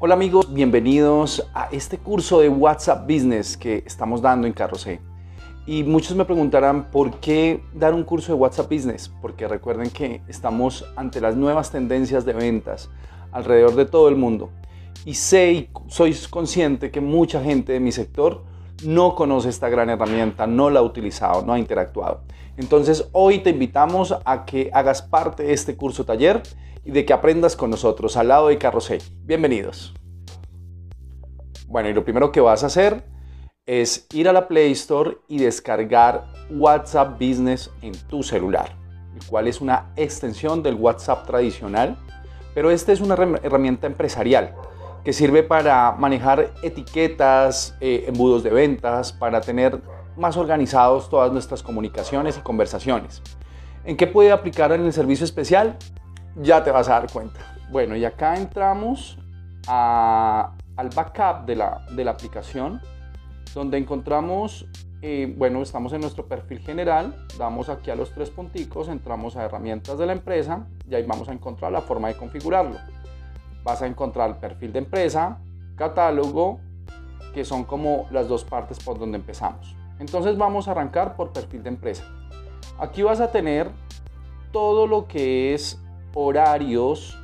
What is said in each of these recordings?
Hola amigos, bienvenidos a este curso de WhatsApp Business que estamos dando en Carrocé. Y muchos me preguntarán por qué dar un curso de WhatsApp Business, porque recuerden que estamos ante las nuevas tendencias de ventas alrededor de todo el mundo. Y sé y soy consciente que mucha gente de mi sector no conoce esta gran herramienta, no la ha utilizado, no ha interactuado. Entonces hoy te invitamos a que hagas parte de este curso taller y de que aprendas con nosotros al lado de Carrosé. Bienvenidos. Bueno, y lo primero que vas a hacer es ir a la Play Store y descargar WhatsApp Business en tu celular, el cual es una extensión del WhatsApp tradicional, pero esta es una herramienta empresarial que sirve para manejar etiquetas, eh, embudos de ventas, para tener más organizados todas nuestras comunicaciones y conversaciones. ¿En qué puede aplicar en el servicio especial? Ya te vas a dar cuenta. Bueno, y acá entramos al backup de la, de la aplicación, donde encontramos, eh, bueno, estamos en nuestro perfil general, damos aquí a los tres punticos, entramos a herramientas de la empresa y ahí vamos a encontrar la forma de configurarlo vas a encontrar perfil de empresa, catálogo, que son como las dos partes por donde empezamos. Entonces vamos a arrancar por perfil de empresa. Aquí vas a tener todo lo que es horarios,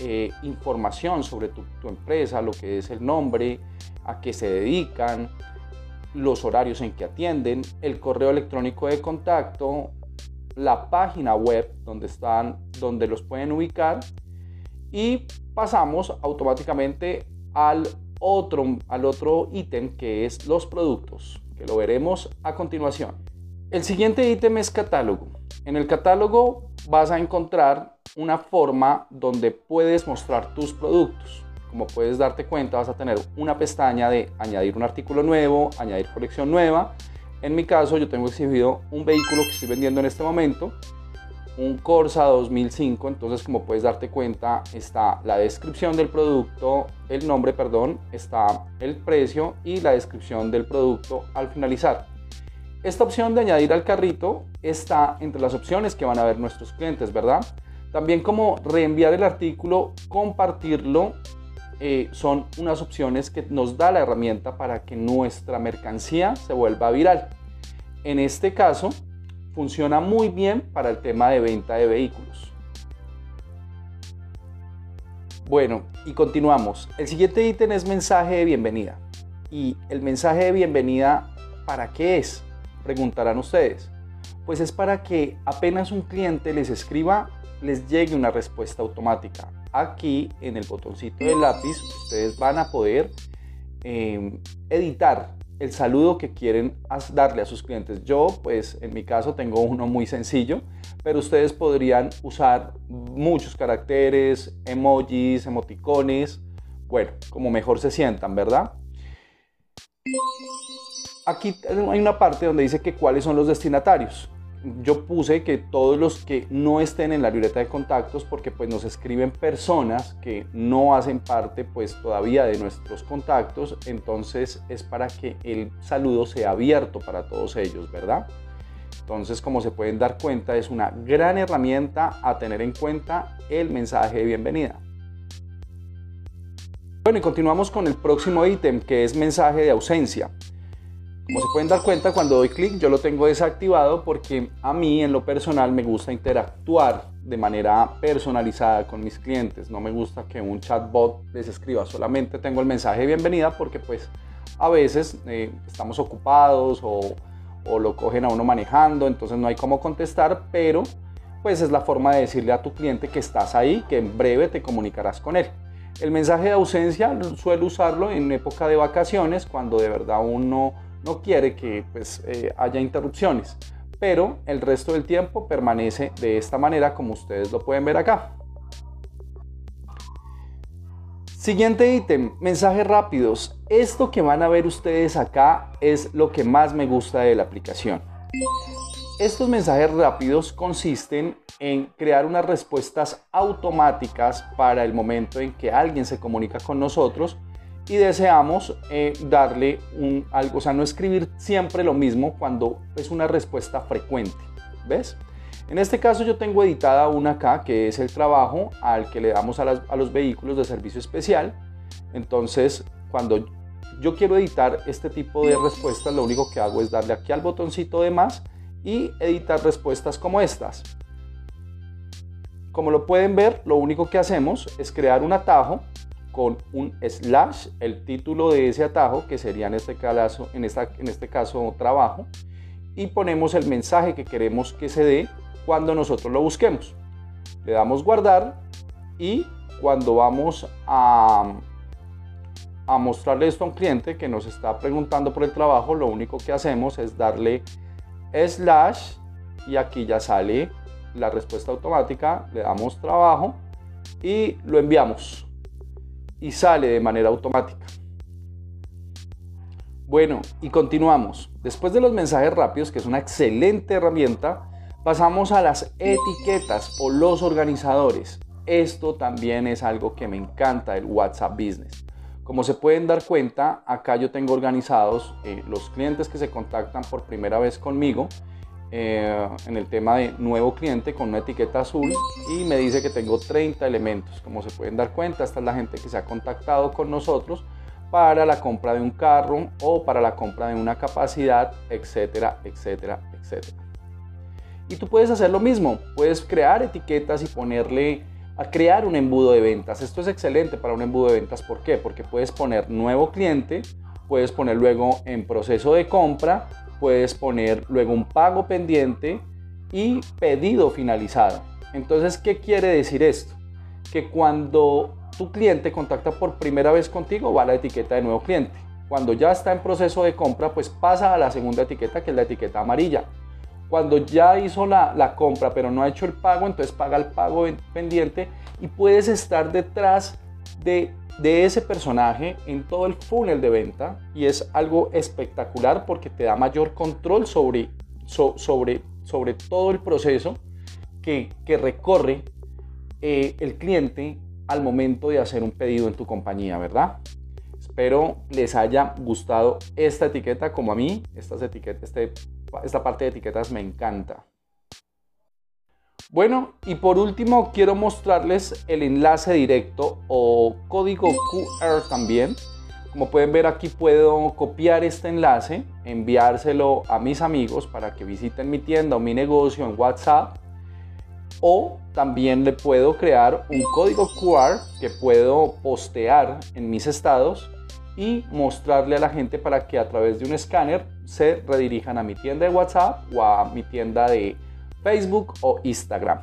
eh, información sobre tu, tu, empresa, lo que es el nombre, a qué se dedican, los horarios en que atienden, el correo electrónico de contacto, la página web donde están, donde los pueden ubicar y pasamos automáticamente al otro, al otro ítem que es los productos, que lo veremos a continuación. El siguiente ítem es catálogo. En el catálogo vas a encontrar una forma donde puedes mostrar tus productos. Como puedes darte cuenta, vas a tener una pestaña de añadir un artículo nuevo, añadir colección nueva. En mi caso, yo tengo exhibido un vehículo que estoy vendiendo en este momento un Corsa 2005, entonces como puedes darte cuenta está la descripción del producto, el nombre, perdón, está el precio y la descripción del producto al finalizar. Esta opción de añadir al carrito está entre las opciones que van a ver nuestros clientes, ¿verdad? También como reenviar el artículo, compartirlo, eh, son unas opciones que nos da la herramienta para que nuestra mercancía se vuelva viral. En este caso, funciona muy bien para el tema de venta de vehículos. Bueno, y continuamos. El siguiente ítem es mensaje de bienvenida. ¿Y el mensaje de bienvenida para qué es? Preguntarán ustedes. Pues es para que apenas un cliente les escriba, les llegue una respuesta automática. Aquí en el botoncito del lápiz ustedes van a poder eh, editar el saludo que quieren darle a sus clientes. Yo, pues en mi caso tengo uno muy sencillo, pero ustedes podrían usar muchos caracteres, emojis, emoticones, bueno, como mejor se sientan, ¿verdad? Aquí hay una parte donde dice que cuáles son los destinatarios yo puse que todos los que no estén en la libreta de contactos, porque pues nos escriben personas que no hacen parte pues todavía de nuestros contactos, entonces es para que el saludo sea abierto para todos ellos, ¿verdad? Entonces, como se pueden dar cuenta, es una gran herramienta a tener en cuenta el mensaje de bienvenida. Bueno, y continuamos con el próximo ítem que es mensaje de ausencia. Como se pueden dar cuenta, cuando doy clic yo lo tengo desactivado porque a mí en lo personal me gusta interactuar de manera personalizada con mis clientes. No me gusta que un chatbot les escriba, solamente tengo el mensaje de bienvenida porque pues a veces eh, estamos ocupados o, lo cogen a uno manejando, entonces no hay cómo contestar, pero pues es la forma de decirle a tu cliente que estás ahí, que en breve te comunicarás con él. El mensaje de ausencia suelo usarlo en época de vacaciones, cuando de verdad uno no quiere que pues, eh, haya interrupciones, pero el resto del tiempo permanece de esta manera como ustedes lo pueden ver acá. Siguiente ítem, mensajes rápidos. Esto que van a ver ustedes acá es lo que más me gusta de la aplicación. Estos mensajes rápidos consisten en crear unas respuestas automáticas para el momento en que alguien se comunica con nosotros y deseamos eh, darle un, algo, o sea, no escribir siempre lo mismo cuando es una respuesta frecuente. ¿Ves? En este caso yo tengo editada una acá que es el trabajo al que le damos a, los vehículos de servicio especial Entonces, cuando yo quiero editar este tipo de respuestas, lo único que hago es darle aquí al botoncito de más y editar respuestas como estas. Como lo pueden ver, lo único que hacemos es crear un atajo con un slash, el título de ese atajo, que sería en este caso, en esta, en este caso trabajo, y ponemos el mensaje que queremos que se dé cuando nosotros lo busquemos. Le damos guardar y cuando vamos a, a mostrarle esto a un cliente que nos está preguntando por el trabajo, lo único que hacemos es darle slash y aquí ya sale la respuesta automática, le damos trabajo y lo enviamos y sale de manera automática. Bueno, y continuamos. Después de los mensajes rápidos, que es una excelente herramienta, pasamos a las etiquetas o los organizadores. Esto también es algo que me encanta del WhatsApp Business. Como se pueden dar cuenta, acá yo tengo organizados eh, los clientes que se contactan por primera vez conmigo eh, en el tema de nuevo cliente con una etiqueta azul y me dice que tengo 30 elementos. Como se pueden dar cuenta, esta es la gente que se ha contactado con nosotros para la compra de un carro o para la compra de una capacidad, etcétera, etcétera, etcétera. Y tú puedes hacer lo mismo, puedes crear etiquetas y ponerle a crear un embudo de ventas. Esto es excelente para un embudo de ventas, ¿por qué? Porque puedes poner nuevo cliente, puedes poner luego en proceso de compra, puedes poner luego un pago pendiente y pedido finalizado. Entonces, ¿qué quiere decir esto? Que cuando tu cliente contacta por primera vez contigo, va la etiqueta de nuevo cliente. Cuando ya está en proceso de compra, pues pasa a la segunda etiqueta, que es la etiqueta amarilla. Cuando ya hizo la, la compra, pero no ha hecho el pago, entonces paga el pago pendiente y puedes estar detrás de, de ese personaje en todo el funnel de venta y es algo espectacular porque te da mayor control sobre, sobre, sobre todo el proceso que, que recorre eh, el cliente al momento de hacer un pedido en tu compañía, ¿verdad? Espero les haya gustado esta etiqueta como a mí. Estas etiquetas, este, esta parte de etiquetas me encanta. Bueno, y por último quiero mostrarles el enlace directo o código QR también. Como pueden ver aquí puedo copiar este enlace, enviárselo a mis amigos para que visiten mi tienda o mi negocio en WhatsApp o también le puedo crear un código QR que puedo postear en mis estados y mostrarle a la gente para que a través de un escáner se redirijan a mi tienda de WhatsApp o a mi tienda de Facebook o Instagram.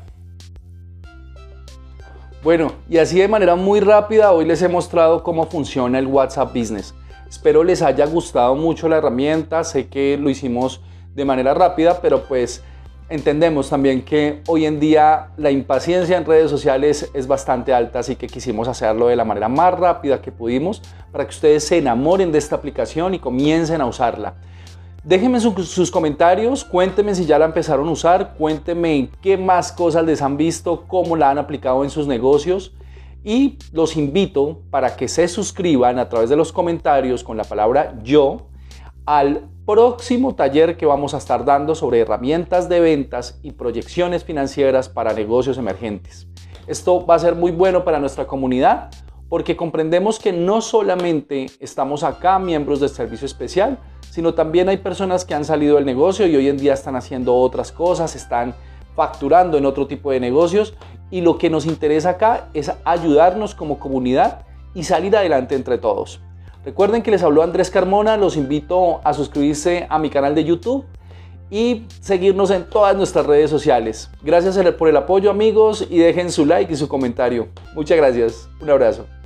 Bueno, y así de manera muy rápida hoy les he mostrado cómo funciona el WhatsApp Business. Espero les haya gustado mucho la herramienta, sé que lo hicimos de manera rápida, pero pues entendemos también que hoy en día la impaciencia en redes sociales es bastante alta, así que quisimos hacerlo de la manera más rápida que pudimos para que ustedes se enamoren de esta aplicación y comiencen a usarla. Déjenme sus comentarios, cuéntenme si ya la empezaron a usar, cuéntenme qué más cosas les han visto, cómo la han aplicado en sus negocios y los invito para que se suscriban a través de los comentarios con la palabra yo al próximo taller que vamos a estar dando sobre herramientas de ventas y proyecciones financieras para negocios emergentes. Esto va a ser muy bueno para nuestra comunidad porque comprendemos que no solamente estamos acá miembros del servicio especial, sino también hay personas que han salido del negocio y hoy en día están haciendo otras cosas, están facturando en otro tipo de negocios y lo que nos interesa acá es ayudarnos como comunidad y salir adelante entre todos. Recuerden que les habló Andrés Carmona, los invito a suscribirse a mi canal de YouTube y seguirnos en todas nuestras redes sociales. Gracias por el apoyo amigos y dejen su like y su comentario. Muchas gracias. Un abrazo.